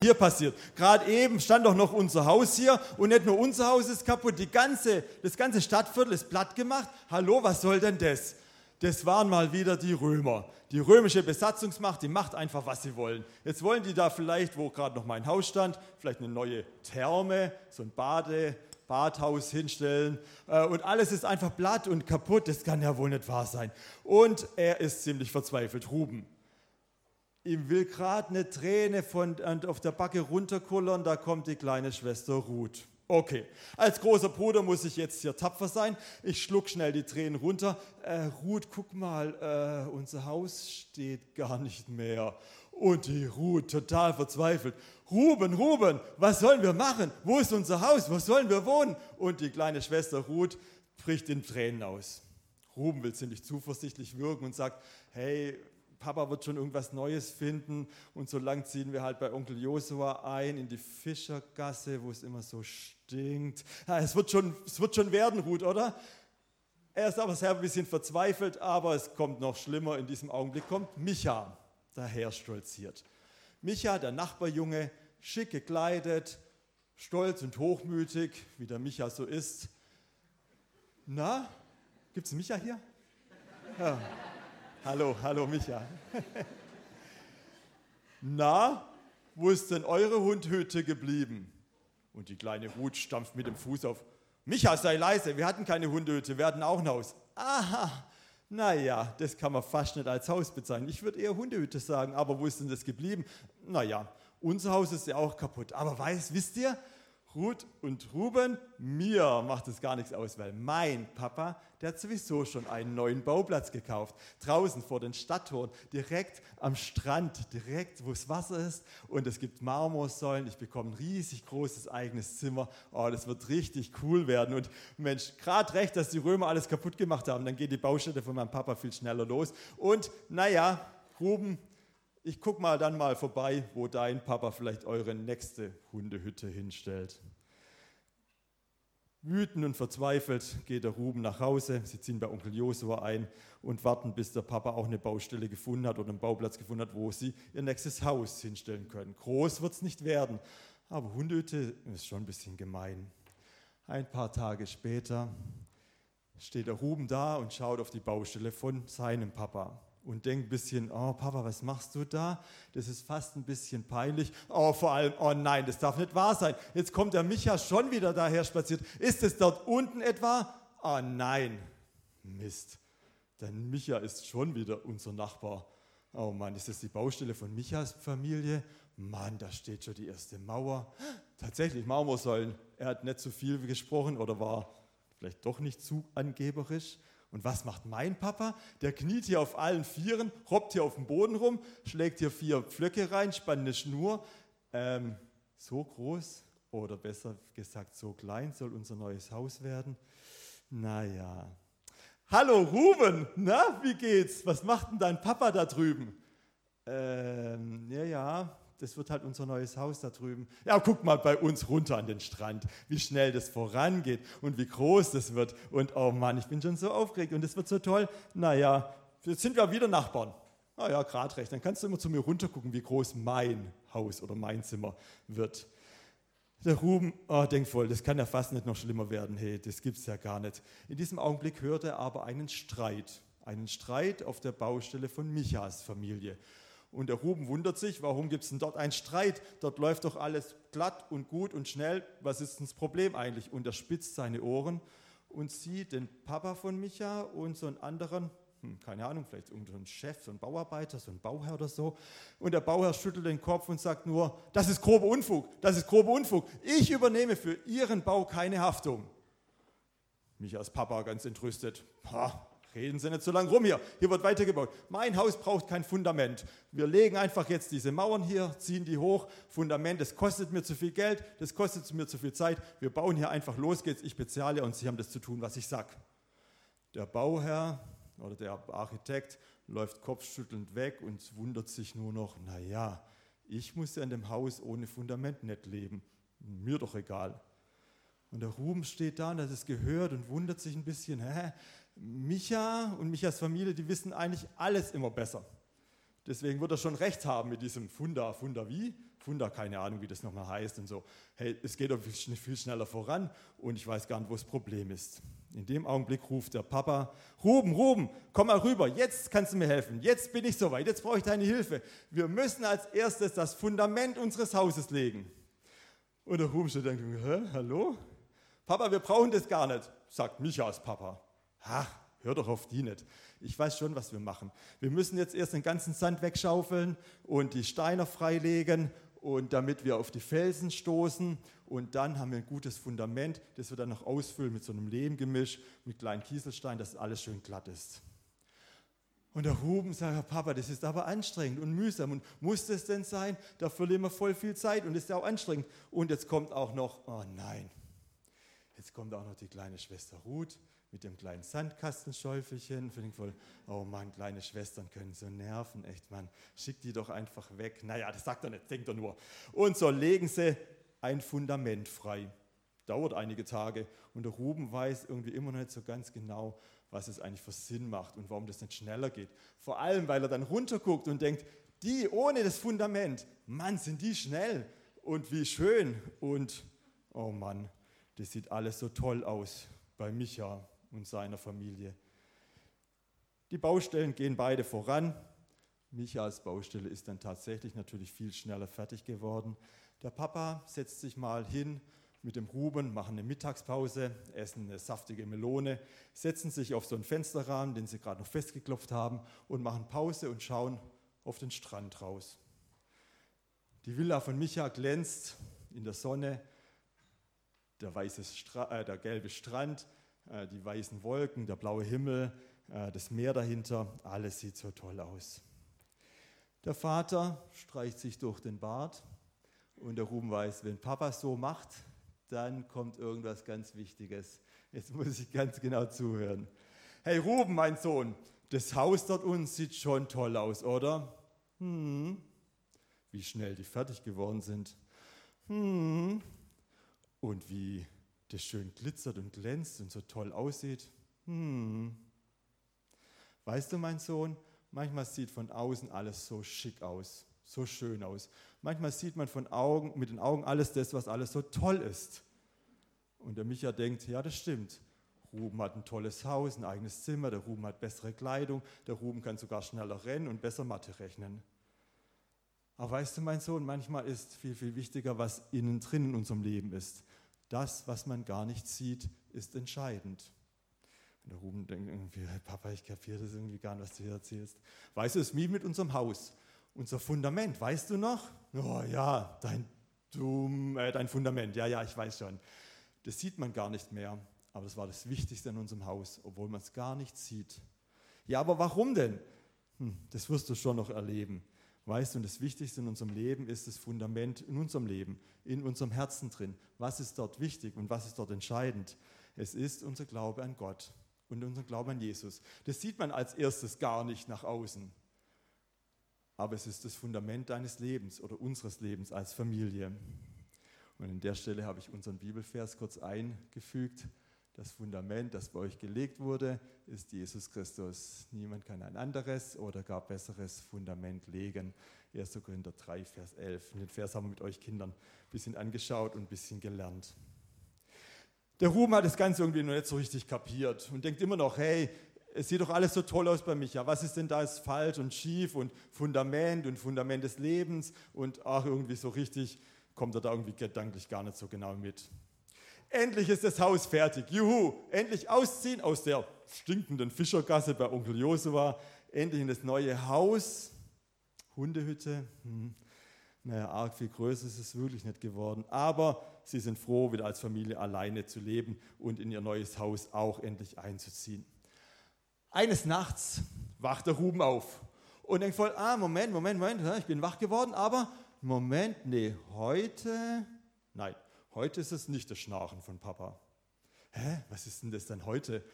hier passiert. Gerade eben stand doch noch unser Haus hier und nicht nur unser Haus ist kaputt, die ganze, das ganze Stadtviertel ist platt gemacht. Hallo, was soll denn das? Das waren mal wieder die Römer. Die römische Besatzungsmacht, die macht einfach, was sie wollen. Jetzt wollen die da vielleicht, wo gerade noch mein Haus stand, vielleicht eine neue Therme, so ein Bade, Badhaus hinstellen. Äh, und alles ist einfach platt und kaputt. Das kann ja wohl nicht wahr sein. Und er ist ziemlich verzweifelt, Ruben. Ihm will gerade eine Träne von, auf der Backe runterkullern, da kommt die kleine Schwester Ruth. Okay, als großer Bruder muss ich jetzt hier tapfer sein. Ich schluck schnell die Tränen runter. Äh, Ruth, guck mal, äh, unser Haus steht gar nicht mehr. Und die Ruth total verzweifelt. Ruben, Ruben, was sollen wir machen? Wo ist unser Haus? Wo sollen wir wohnen? Und die kleine Schwester Ruth bricht in Tränen aus. Ruben will ziemlich zuversichtlich wirken und sagt, hey, Papa wird schon irgendwas Neues finden und so lang ziehen wir halt bei Onkel Josua ein in die Fischergasse, wo es immer so stinkt. Ja, es, wird schon, es wird schon werden, Ruth, oder? Er ist aber sehr ein bisschen verzweifelt, aber es kommt noch schlimmer. In diesem Augenblick kommt Micha daher stolziert. Micha, der Nachbarjunge, schick gekleidet, stolz und hochmütig, wie der Micha so ist. Na, gibt es Micha hier? Ja. Hallo, hallo Micha. Na, wo ist denn eure Hundhütte geblieben? Und die kleine Ruth stampft mit dem Fuß auf. Micha, sei leise, wir hatten keine Hundehütte, wir hatten auch ein Haus. Aha, naja, das kann man fast nicht als Haus bezeichnen. Ich würde eher Hundehütte sagen, aber wo ist denn das geblieben? Naja, unser Haus ist ja auch kaputt. Aber weiß, wisst ihr, Ruth und Ruben, mir macht es gar nichts aus, weil mein Papa, der hat sowieso schon einen neuen Bauplatz gekauft. Draußen vor den Stadttoren, direkt am Strand, direkt wo das Wasser ist. Und es gibt Marmorsäulen. Ich bekomme ein riesig großes eigenes Zimmer. Oh, das wird richtig cool werden. Und Mensch, gerade recht, dass die Römer alles kaputt gemacht haben. Dann geht die Baustelle von meinem Papa viel schneller los. Und naja, Ruben, ich gucke mal dann mal vorbei, wo dein Papa vielleicht eure nächste Hundehütte hinstellt. Wütend und verzweifelt geht der Ruben nach Hause. Sie ziehen bei Onkel Josua ein und warten, bis der Papa auch eine Baustelle gefunden hat oder einen Bauplatz gefunden hat, wo sie ihr nächstes Haus hinstellen können. Groß wird es nicht werden, aber Hundehütte ist schon ein bisschen gemein. Ein paar Tage später steht der Ruben da und schaut auf die Baustelle von seinem Papa und denkt ein bisschen, oh Papa, was machst du da? Das ist fast ein bisschen peinlich. Oh, vor allem, oh nein, das darf nicht wahr sein. Jetzt kommt der Micha schon wieder daher spaziert. Ist es dort unten etwa? Oh nein, Mist. Denn Micha ist schon wieder unser Nachbar. Oh Mann, ist das die Baustelle von Michas Familie? Mann, da steht schon die erste Mauer. Tatsächlich, Marmorsäulen. Er hat nicht zu viel gesprochen oder war vielleicht doch nicht zu angeberisch. Und was macht mein Papa? Der kniet hier auf allen Vieren, robbt hier auf dem Boden rum, schlägt hier vier Pflöcke rein, spannt eine Schnur. Ähm, so groß oder besser gesagt so klein soll unser neues Haus werden. Naja. Hallo Ruben, na, wie geht's? Was macht denn dein Papa da drüben? Ähm, ja, ja, das wird halt unser neues Haus da drüben. Ja, guck mal bei uns runter an den Strand, wie schnell das vorangeht und wie groß das wird. Und oh Mann, ich bin schon so aufgeregt und es wird so toll. Naja, jetzt sind wir wieder Nachbarn. Naja, gerade recht. Dann kannst du immer zu mir runtergucken, wie groß mein Haus oder mein Zimmer wird. Der Ruben oh, denkt voll, das kann ja fast nicht noch schlimmer werden. Hey, das gibt's ja gar nicht. In diesem Augenblick hört er aber einen Streit. Einen Streit auf der Baustelle von Michas Familie. Und der Ruben wundert sich, warum gibt es denn dort einen Streit? Dort läuft doch alles glatt und gut und schnell. Was ist denn das Problem eigentlich? Und er spitzt seine Ohren und sieht den Papa von Micha und so einen anderen, hm, keine Ahnung, vielleicht irgendein Chef, so ein Bauarbeiter, so ein Bauherr oder so. Und der Bauherr schüttelt den Kopf und sagt nur, das ist grober Unfug, das ist grober Unfug. Ich übernehme für Ihren Bau keine Haftung. Michas Papa ganz entrüstet. Ha, Reden Sie nicht so lange rum hier. Hier wird weitergebaut. Mein Haus braucht kein Fundament. Wir legen einfach jetzt diese Mauern hier, ziehen die hoch. Fundament, das kostet mir zu viel Geld, das kostet mir zu viel Zeit. Wir bauen hier einfach los geht's. Ich bezahle und Sie haben das zu tun, was ich sage. Der Bauherr oder der Architekt läuft kopfschüttelnd weg und wundert sich nur noch, naja, ich muss ja in dem Haus ohne Fundament nicht leben. Mir doch egal. Und der Ruben steht da und hat es gehört und wundert sich ein bisschen, hä, Micha und Michas Familie, die wissen eigentlich alles immer besser. Deswegen wird er schon recht haben mit diesem Funda. Funda wie? Funda, keine Ahnung, wie das nochmal heißt und so. Hey, es geht doch viel schneller voran und ich weiß gar nicht, wo das Problem ist. In dem Augenblick ruft der Papa, Ruben, Ruben, komm mal rüber, jetzt kannst du mir helfen, jetzt bin ich soweit, jetzt brauche ich deine Hilfe. Wir müssen als erstes das Fundament unseres Hauses legen. Und der Ruben steht denkt, hä, hallo? Papa, wir brauchen das gar nicht, sagt Michas Papa. Ach, hör doch auf die nicht. Ich weiß schon, was wir machen. Wir müssen jetzt erst den ganzen Sand wegschaufeln und die Steine freilegen und damit wir auf die Felsen stoßen und dann haben wir ein gutes Fundament, das wir dann noch ausfüllen mit so einem Lehmgemisch, mit kleinen Kieselsteinen, dass alles schön glatt ist. Und der Ruben sagt, Papa, das ist aber anstrengend und mühsam und muss das denn sein? Da verlieren wir voll viel Zeit und ist ja auch anstrengend. Und jetzt kommt auch noch, oh nein, jetzt kommt auch noch die kleine Schwester Ruth mit dem kleinen Sandkastenschäufelchen. Finde ich voll, oh Mann, kleine Schwestern können so nerven, echt, Mann. Schick die doch einfach weg. Naja, das sagt er nicht, denkt er nur. Und so legen sie ein Fundament frei. Dauert einige Tage und der Ruben weiß irgendwie immer noch nicht so ganz genau, was es eigentlich für Sinn macht und warum das nicht schneller geht. Vor allem, weil er dann runterguckt und denkt, die ohne das Fundament, Mann, sind die schnell und wie schön und oh Mann, das sieht alles so toll aus bei Micha und seiner Familie. Die Baustellen gehen beide voran. Michas Baustelle ist dann tatsächlich natürlich viel schneller fertig geworden. Der Papa setzt sich mal hin mit dem Ruben, machen eine Mittagspause, essen eine saftige Melone, setzen sich auf so einen Fensterrahmen, den sie gerade noch festgeklopft haben, und machen Pause und schauen auf den Strand raus. Die Villa von Micha glänzt in der Sonne, der, weiße Stra äh, der gelbe Strand, die weißen Wolken, der blaue Himmel, äh, das Meer dahinter, alles sieht so toll aus. Der Vater streicht sich durch den Bart und der Ruben weiß, wenn Papa so macht, dann kommt irgendwas ganz Wichtiges. Jetzt muss ich ganz genau zuhören. Hey Ruben, mein Sohn, das Haus dort unten sieht schon toll aus, oder? Hm. Wie schnell die fertig geworden sind. Hm. Und wie das schön glitzert und glänzt und so toll aussieht. Hm. Weißt du, mein Sohn, manchmal sieht von außen alles so schick aus, so schön aus. Manchmal sieht man von Augen, mit den Augen alles das, was alles so toll ist. Und der Micha denkt, ja, das stimmt. Ruben hat ein tolles Haus, ein eigenes Zimmer, der Ruben hat bessere Kleidung, der Ruben kann sogar schneller rennen und besser Mathe rechnen. Aber weißt du, mein Sohn, manchmal ist viel, viel wichtiger, was innen drin in unserem Leben ist. Das, was man gar nicht sieht, ist entscheidend. Und der Ruben denkt irgendwie, Papa, ich kapiere das irgendwie gar nicht, was du hier erzählst. Weißt du, es ist wie mit unserem Haus. Unser Fundament, weißt du noch? Oh ja, dein, dumm, äh, dein Fundament, ja, ja, ich weiß schon. Das sieht man gar nicht mehr, aber das war das Wichtigste in unserem Haus, obwohl man es gar nicht sieht. Ja, aber warum denn? Hm, das wirst du schon noch erleben. Weißt du, und das Wichtigste in unserem Leben ist das Fundament in unserem Leben, in unserem Herzen drin. Was ist dort wichtig und was ist dort entscheidend? Es ist unser Glaube an Gott und unser Glaube an Jesus. Das sieht man als erstes gar nicht nach außen. Aber es ist das Fundament deines Lebens oder unseres Lebens als Familie. Und an der Stelle habe ich unseren Bibelvers kurz eingefügt. Das Fundament, das bei euch gelegt wurde, ist Jesus Christus. Niemand kann ein anderes oder gar besseres Fundament legen. 1. Korinther 3, Vers 11. Und den Vers haben wir mit euch Kindern ein bisschen angeschaut und ein bisschen gelernt. Der Ruben hat das Ganze irgendwie noch nicht so richtig kapiert und denkt immer noch, hey, es sieht doch alles so toll aus bei Micha. Was ist denn da ist falsch und schief und Fundament und Fundament des Lebens und ach, irgendwie so richtig kommt er da irgendwie gedanklich gar nicht so genau mit. Endlich ist das Haus fertig. Juhu, endlich ausziehen aus der stinkenden Fischergasse bei Onkel Josua. Endlich in das neue Haus. Hundehütte. Hm. Naja, arg viel größer ist es wirklich nicht geworden. Aber sie sind froh, wieder als Familie alleine zu leben und in ihr neues Haus auch endlich einzuziehen. Eines Nachts wacht der Ruben auf und denkt voll, ah, Moment, Moment, Moment, ich bin wach geworden, aber Moment, nee, heute, nein, Heute ist es nicht das Schnarchen von Papa. Hä, was ist denn das dann heute?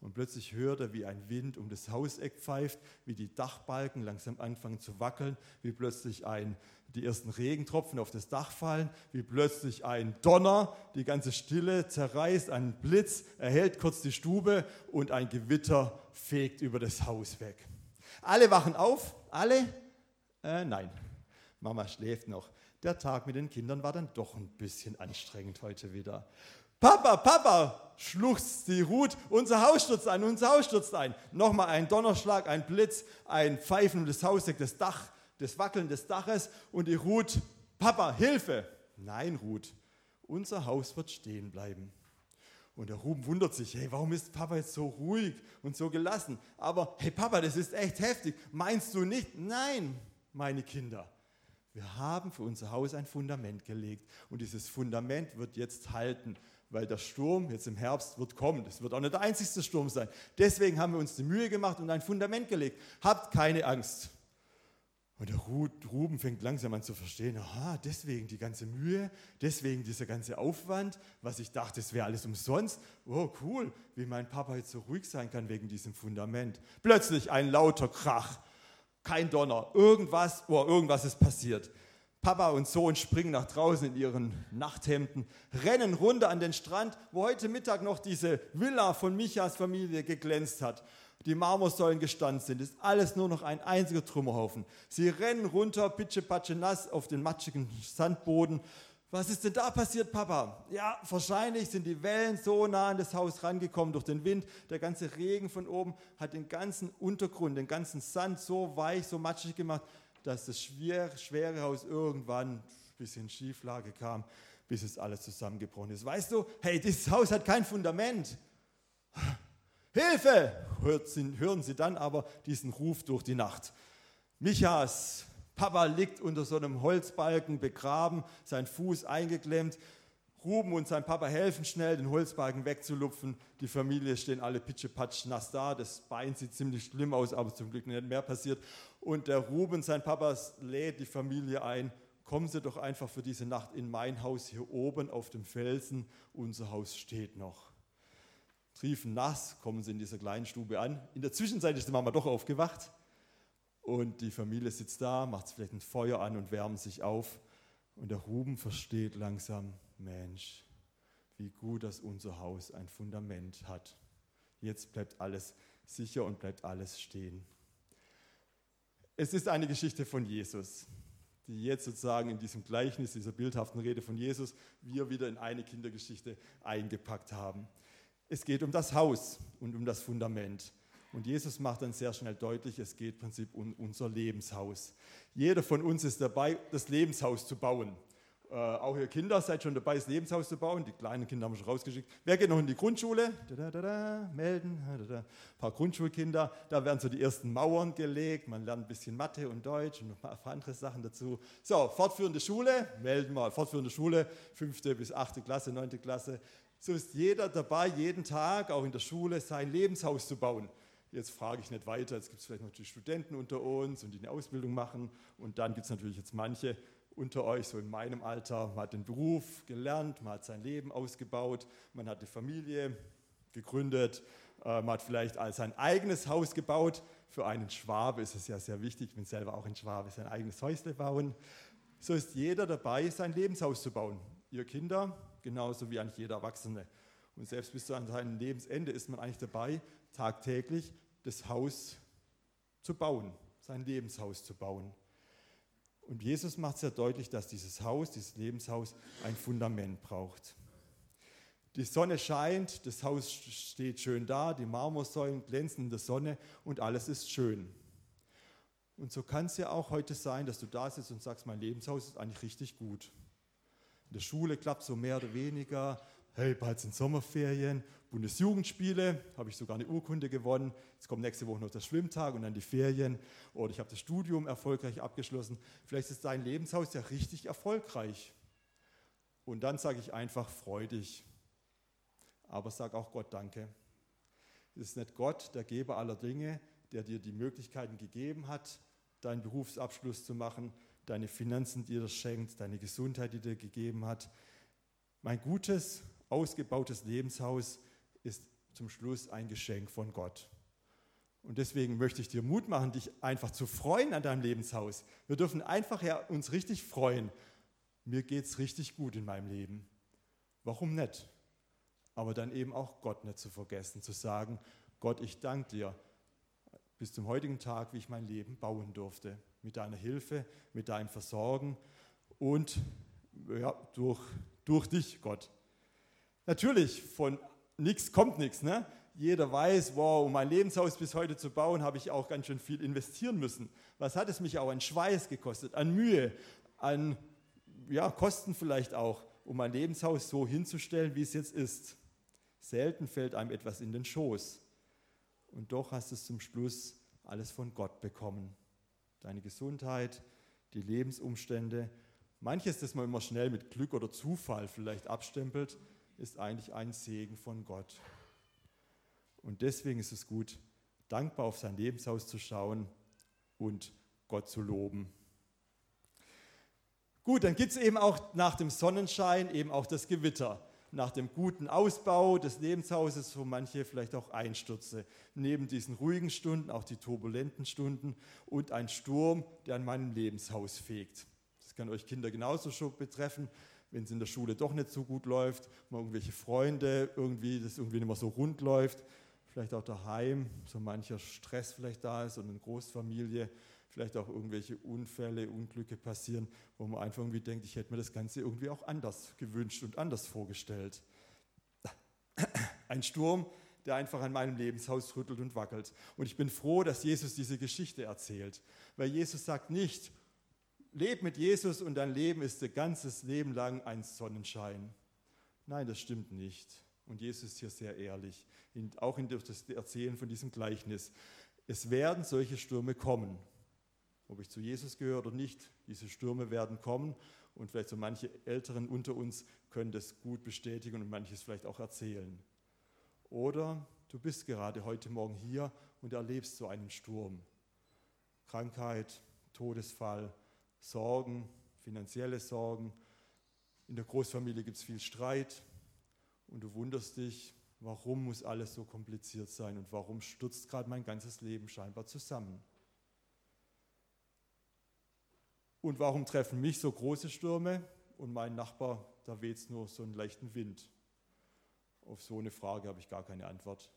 Und plötzlich hört er, wie ein Wind um das Hauseck pfeift, wie die Dachbalken langsam anfangen zu wackeln, wie plötzlich ein, die ersten Regentropfen auf das Dach fallen, wie plötzlich ein Donner die ganze Stille zerreißt, ein Blitz erhält kurz die Stube und ein Gewitter fegt über das Haus weg. Alle wachen auf, alle? Äh, nein, Mama schläft noch. Der Tag mit den Kindern war dann doch ein bisschen anstrengend heute wieder. Papa, Papa, schluchzt die Ruth, unser Haus stürzt ein, unser Haus stürzt ein. Nochmal ein Donnerschlag, ein Blitz, ein Pfeifen des Hauses, das Dach, das Wackeln des Daches und die Ruth, Papa, Hilfe. Nein, Ruth, unser Haus wird stehen bleiben. Und der Ruben wundert sich, hey, warum ist Papa jetzt so ruhig und so gelassen? Aber hey Papa, das ist echt heftig. Meinst du nicht? Nein, meine Kinder. Wir haben für unser Haus ein Fundament gelegt und dieses Fundament wird jetzt halten weil der Sturm jetzt im Herbst wird kommen. Das wird auch nicht der einzigste Sturm sein. Deswegen haben wir uns die Mühe gemacht und ein Fundament gelegt. Habt keine Angst. Und der Ruben fängt langsam an zu verstehen, aha, deswegen die ganze Mühe, deswegen dieser ganze Aufwand, was ich dachte, es wäre alles umsonst. Oh, cool, wie mein Papa jetzt so ruhig sein kann wegen diesem Fundament. Plötzlich ein lauter Krach, kein Donner, irgendwas, oh, irgendwas ist passiert. Papa und Sohn springen nach draußen in ihren Nachthemden, rennen runter an den Strand, wo heute Mittag noch diese Villa von Michas Familie geglänzt hat. Die Marmorsäulen gestanden sind, ist alles nur noch ein einziger Trümmerhaufen. Sie rennen runter, pitschepatsche nass auf den matschigen Sandboden. Was ist denn da passiert, Papa? Ja, wahrscheinlich sind die Wellen so nah an das Haus rangekommen durch den Wind. Der ganze Regen von oben hat den ganzen Untergrund, den ganzen Sand so weich, so matschig gemacht, dass das schwere, schwere Haus irgendwann ein bisschen Schieflage kam, bis es alles zusammengebrochen ist. Weißt du, hey, dieses Haus hat kein Fundament. Hilfe! hören sie dann aber diesen Ruf durch die Nacht. Michas Papa liegt unter so einem Holzbalken begraben, sein Fuß eingeklemmt. Ruben und sein Papa helfen schnell, den Holzbalken wegzulupfen. Die Familie stehen alle pitschepatsch nass da. Das Bein sieht ziemlich schlimm aus, aber zum Glück nicht mehr passiert. Und der Ruben, sein Papa, lädt die Familie ein. Kommen Sie doch einfach für diese Nacht in mein Haus hier oben auf dem Felsen. Unser Haus steht noch. Triefen nass, kommen sie in dieser kleinen Stube an. In der Zwischenzeit ist die Mama doch aufgewacht. Und die Familie sitzt da, macht vielleicht ein Feuer an und wärmt sich auf. Und der Ruben versteht langsam, Mensch, wie gut, dass unser Haus ein Fundament hat. Jetzt bleibt alles sicher und bleibt alles stehen. Es ist eine Geschichte von Jesus, die jetzt sozusagen in diesem Gleichnis, dieser bildhaften Rede von Jesus, wir wieder in eine Kindergeschichte eingepackt haben. Es geht um das Haus und um das Fundament. Und Jesus macht dann sehr schnell deutlich, es geht im Prinzip um unser Lebenshaus. Jeder von uns ist dabei, das Lebenshaus zu bauen. Äh, auch ihr Kinder seid schon dabei, das Lebenshaus zu bauen. Die kleinen Kinder haben wir schon rausgeschickt. Wer geht noch in die Grundschule? Da, da, da, melden. Ein paar Grundschulkinder. Da werden so die ersten Mauern gelegt. Man lernt ein bisschen Mathe und Deutsch und noch ein paar andere Sachen dazu. So, fortführende Schule. Melden mal. Fortführende Schule. Fünfte bis achte Klasse, neunte Klasse. So ist jeder dabei, jeden Tag, auch in der Schule, sein Lebenshaus zu bauen. Jetzt frage ich nicht weiter. Jetzt gibt es vielleicht die Studenten unter uns und die eine Ausbildung machen. Und dann gibt es natürlich jetzt manche, unter euch, so in meinem Alter, man hat den Beruf gelernt, man hat sein Leben ausgebaut, man hat eine Familie gegründet, äh, man hat vielleicht sein eigenes Haus gebaut. Für einen Schwabe ist es ja sehr wichtig, ich bin selber auch ein Schwabe, sein eigenes Häusle bauen. So ist jeder dabei, sein Lebenshaus zu bauen. Ihr Kinder, genauso wie eigentlich jeder Erwachsene. Und selbst bis zu seinem Lebensende ist man eigentlich dabei, tagtäglich das Haus zu bauen, sein Lebenshaus zu bauen. Und Jesus macht sehr deutlich, dass dieses Haus, dieses Lebenshaus, ein Fundament braucht. Die Sonne scheint, das Haus steht schön da, die Marmorsäulen glänzen in der Sonne und alles ist schön. Und so kann es ja auch heute sein, dass du da sitzt und sagst, mein Lebenshaus ist eigentlich richtig gut. In der Schule klappt so mehr oder weniger, hey, bald sind Sommerferien, Bundesjugendspiele, habe ich sogar eine Urkunde gewonnen. Jetzt kommt nächste Woche noch der Schwimmtag und dann die Ferien. Oder ich habe das Studium erfolgreich abgeschlossen. Vielleicht ist dein Lebenshaus ja richtig erfolgreich. Und dann sage ich einfach, freu dich. Aber sag auch Gott Danke. Es ist nicht Gott, der Geber aller Dinge, der dir die Möglichkeiten gegeben hat, deinen Berufsabschluss zu machen, deine Finanzen, die dir schenkt, deine Gesundheit, die dir gegeben hat. Mein gutes, ausgebautes Lebenshaus ist zum Schluss ein Geschenk von Gott. Und deswegen möchte ich dir Mut machen, dich einfach zu freuen an deinem Lebenshaus. Wir dürfen einfach ja uns richtig freuen. Mir geht es richtig gut in meinem Leben. Warum nicht? Aber dann eben auch Gott nicht zu vergessen, zu sagen, Gott, ich danke dir bis zum heutigen Tag, wie ich mein Leben bauen durfte. Mit deiner Hilfe, mit deinem Versorgen und ja, durch, durch dich, Gott. Natürlich, von nichts kommt nichts. Ne? Jeder weiß, wow, um mein Lebenshaus bis heute zu bauen, habe ich auch ganz schön viel investieren müssen. Was hat es mich auch an Schweiß gekostet, an Mühe, an ja, Kosten vielleicht auch, um mein Lebenshaus so hinzustellen, wie es jetzt ist. Selten fällt einem etwas in den Schoß. Und doch hast du es zum Schluss alles von Gott bekommen. Deine Gesundheit, die Lebensumstände. Manches, das man immer schnell mit Glück oder Zufall vielleicht abstempelt, ist eigentlich ein Segen von Gott. Und deswegen ist es gut, dankbar auf sein Lebenshaus zu schauen und Gott zu loben. Gut, dann gibt es eben auch nach dem Sonnenschein eben auch das Gewitter. Nach dem guten Ausbau des Lebenshauses, wo manche vielleicht auch Einstürze. Neben diesen ruhigen Stunden auch die turbulenten Stunden und ein Sturm, der an meinem Lebenshaus fegt. Das kann euch Kinder genauso schon betreffen, wenn es in der Schule doch nicht so gut läuft, mal irgendwelche Freunde, irgendwie, das irgendwie nicht mehr so rund läuft, vielleicht auch daheim, so mancher Stress vielleicht da ist und eine Großfamilie vielleicht auch irgendwelche Unfälle, Unglücke passieren, wo man einfach irgendwie denkt, ich hätte mir das Ganze irgendwie auch anders gewünscht und anders vorgestellt. Ein Sturm, der einfach an meinem Lebenshaus rüttelt und wackelt. Und ich bin froh, dass Jesus diese Geschichte erzählt, weil Jesus sagt nicht, leb mit Jesus und dein Leben ist dein ganzes Leben lang ein Sonnenschein. Nein, das stimmt nicht. Und Jesus ist hier sehr ehrlich, auch in das Erzählen von diesem Gleichnis. Es werden solche Stürme kommen ob ich zu Jesus gehöre oder nicht, diese Stürme werden kommen und vielleicht so manche Älteren unter uns können das gut bestätigen und manches vielleicht auch erzählen. Oder du bist gerade heute Morgen hier und erlebst so einen Sturm. Krankheit, Todesfall, Sorgen, finanzielle Sorgen. In der Großfamilie gibt es viel Streit und du wunderst dich, warum muss alles so kompliziert sein und warum stürzt gerade mein ganzes Leben scheinbar zusammen. Und warum treffen mich so große Stürme und mein Nachbar, da weht es nur so einen leichten Wind? Auf so eine Frage habe ich gar keine Antwort.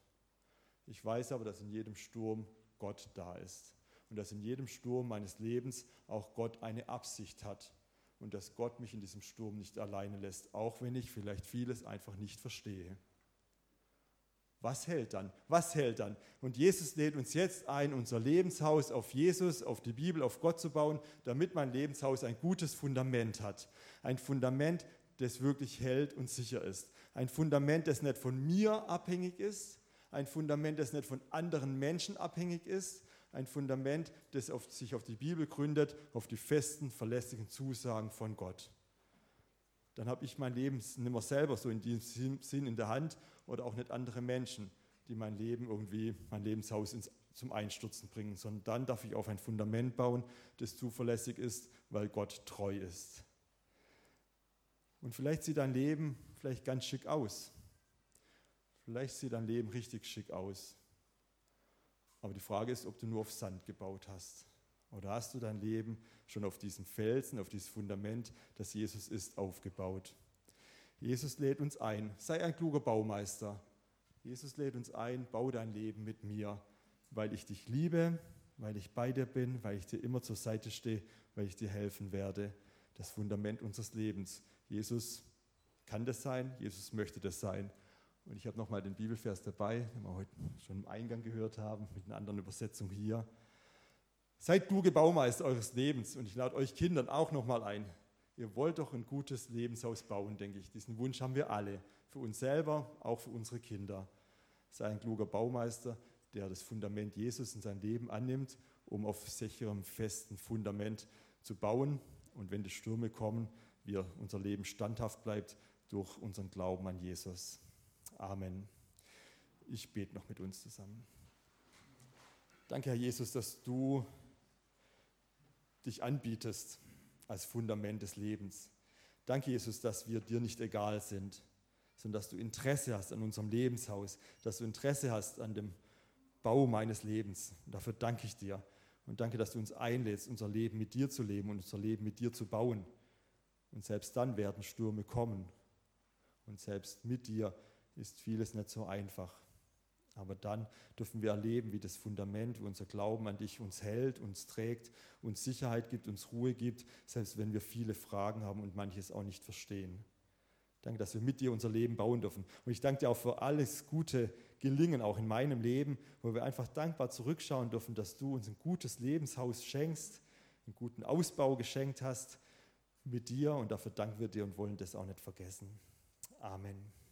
Ich weiß aber, dass in jedem Sturm Gott da ist und dass in jedem Sturm meines Lebens auch Gott eine Absicht hat und dass Gott mich in diesem Sturm nicht alleine lässt, auch wenn ich vielleicht vieles einfach nicht verstehe. Was hält dann? Was hält dann? Und Jesus lädt uns jetzt ein, unser Lebenshaus auf Jesus, auf die Bibel, auf Gott zu bauen, damit mein Lebenshaus ein gutes Fundament hat. Ein Fundament, das wirklich hält und sicher ist. Ein Fundament, das nicht von mir abhängig ist. Ein Fundament, das nicht von anderen Menschen abhängig ist. Ein Fundament, das auf, sich auf die Bibel gründet, auf die festen, verlässlichen Zusagen von Gott dann habe ich mein Leben nicht mehr selber so in diesem Sinn in der Hand oder auch nicht andere Menschen, die mein Leben irgendwie, mein Lebenshaus ins, zum Einstürzen bringen, sondern dann darf ich auf ein Fundament bauen, das zuverlässig ist, weil Gott treu ist. Und vielleicht sieht dein Leben vielleicht ganz schick aus. Vielleicht sieht dein Leben richtig schick aus. Aber die Frage ist, ob du nur auf Sand gebaut hast. Oder hast du dein Leben schon auf diesem Felsen, auf dieses Fundament, das Jesus ist, aufgebaut? Jesus lädt uns ein, sei ein kluger Baumeister. Jesus lädt uns ein, bau dein Leben mit mir, weil ich dich liebe, weil ich bei dir bin, weil ich dir immer zur Seite stehe, weil ich dir helfen werde. Das Fundament unseres Lebens. Jesus kann das sein, Jesus möchte das sein. Und ich habe nochmal den Bibelvers dabei, den wir heute schon im Eingang gehört haben, mit einer anderen Übersetzung hier. Seid kluge Baumeister eures Lebens und ich lade euch Kindern auch nochmal ein. Ihr wollt doch ein gutes Lebenshaus bauen, denke ich. Diesen Wunsch haben wir alle. Für uns selber, auch für unsere Kinder. Sei ein kluger Baumeister, der das Fundament Jesus in sein Leben annimmt, um auf sicherem, festen Fundament zu bauen. Und wenn die Stürme kommen, wir unser Leben standhaft bleibt durch unseren Glauben an Jesus. Amen. Ich bete noch mit uns zusammen. Danke, Herr Jesus, dass du dich anbietest als Fundament des Lebens. Danke, Jesus, dass wir dir nicht egal sind, sondern dass du Interesse hast an unserem Lebenshaus, dass du Interesse hast an dem Bau meines Lebens. Und dafür danke ich dir. Und danke, dass du uns einlädst, unser Leben mit dir zu leben und unser Leben mit dir zu bauen. Und selbst dann werden Stürme kommen. Und selbst mit dir ist vieles nicht so einfach. Aber dann dürfen wir erleben, wie das Fundament, wie unser Glauben an dich uns hält, uns trägt, uns Sicherheit gibt, uns Ruhe gibt, selbst wenn wir viele Fragen haben und manches auch nicht verstehen. Danke, dass wir mit dir unser Leben bauen dürfen. Und ich danke dir auch für alles gute Gelingen, auch in meinem Leben, wo wir einfach dankbar zurückschauen dürfen, dass du uns ein gutes Lebenshaus schenkst, einen guten Ausbau geschenkt hast mit dir. Und dafür danken wir dir und wollen das auch nicht vergessen. Amen.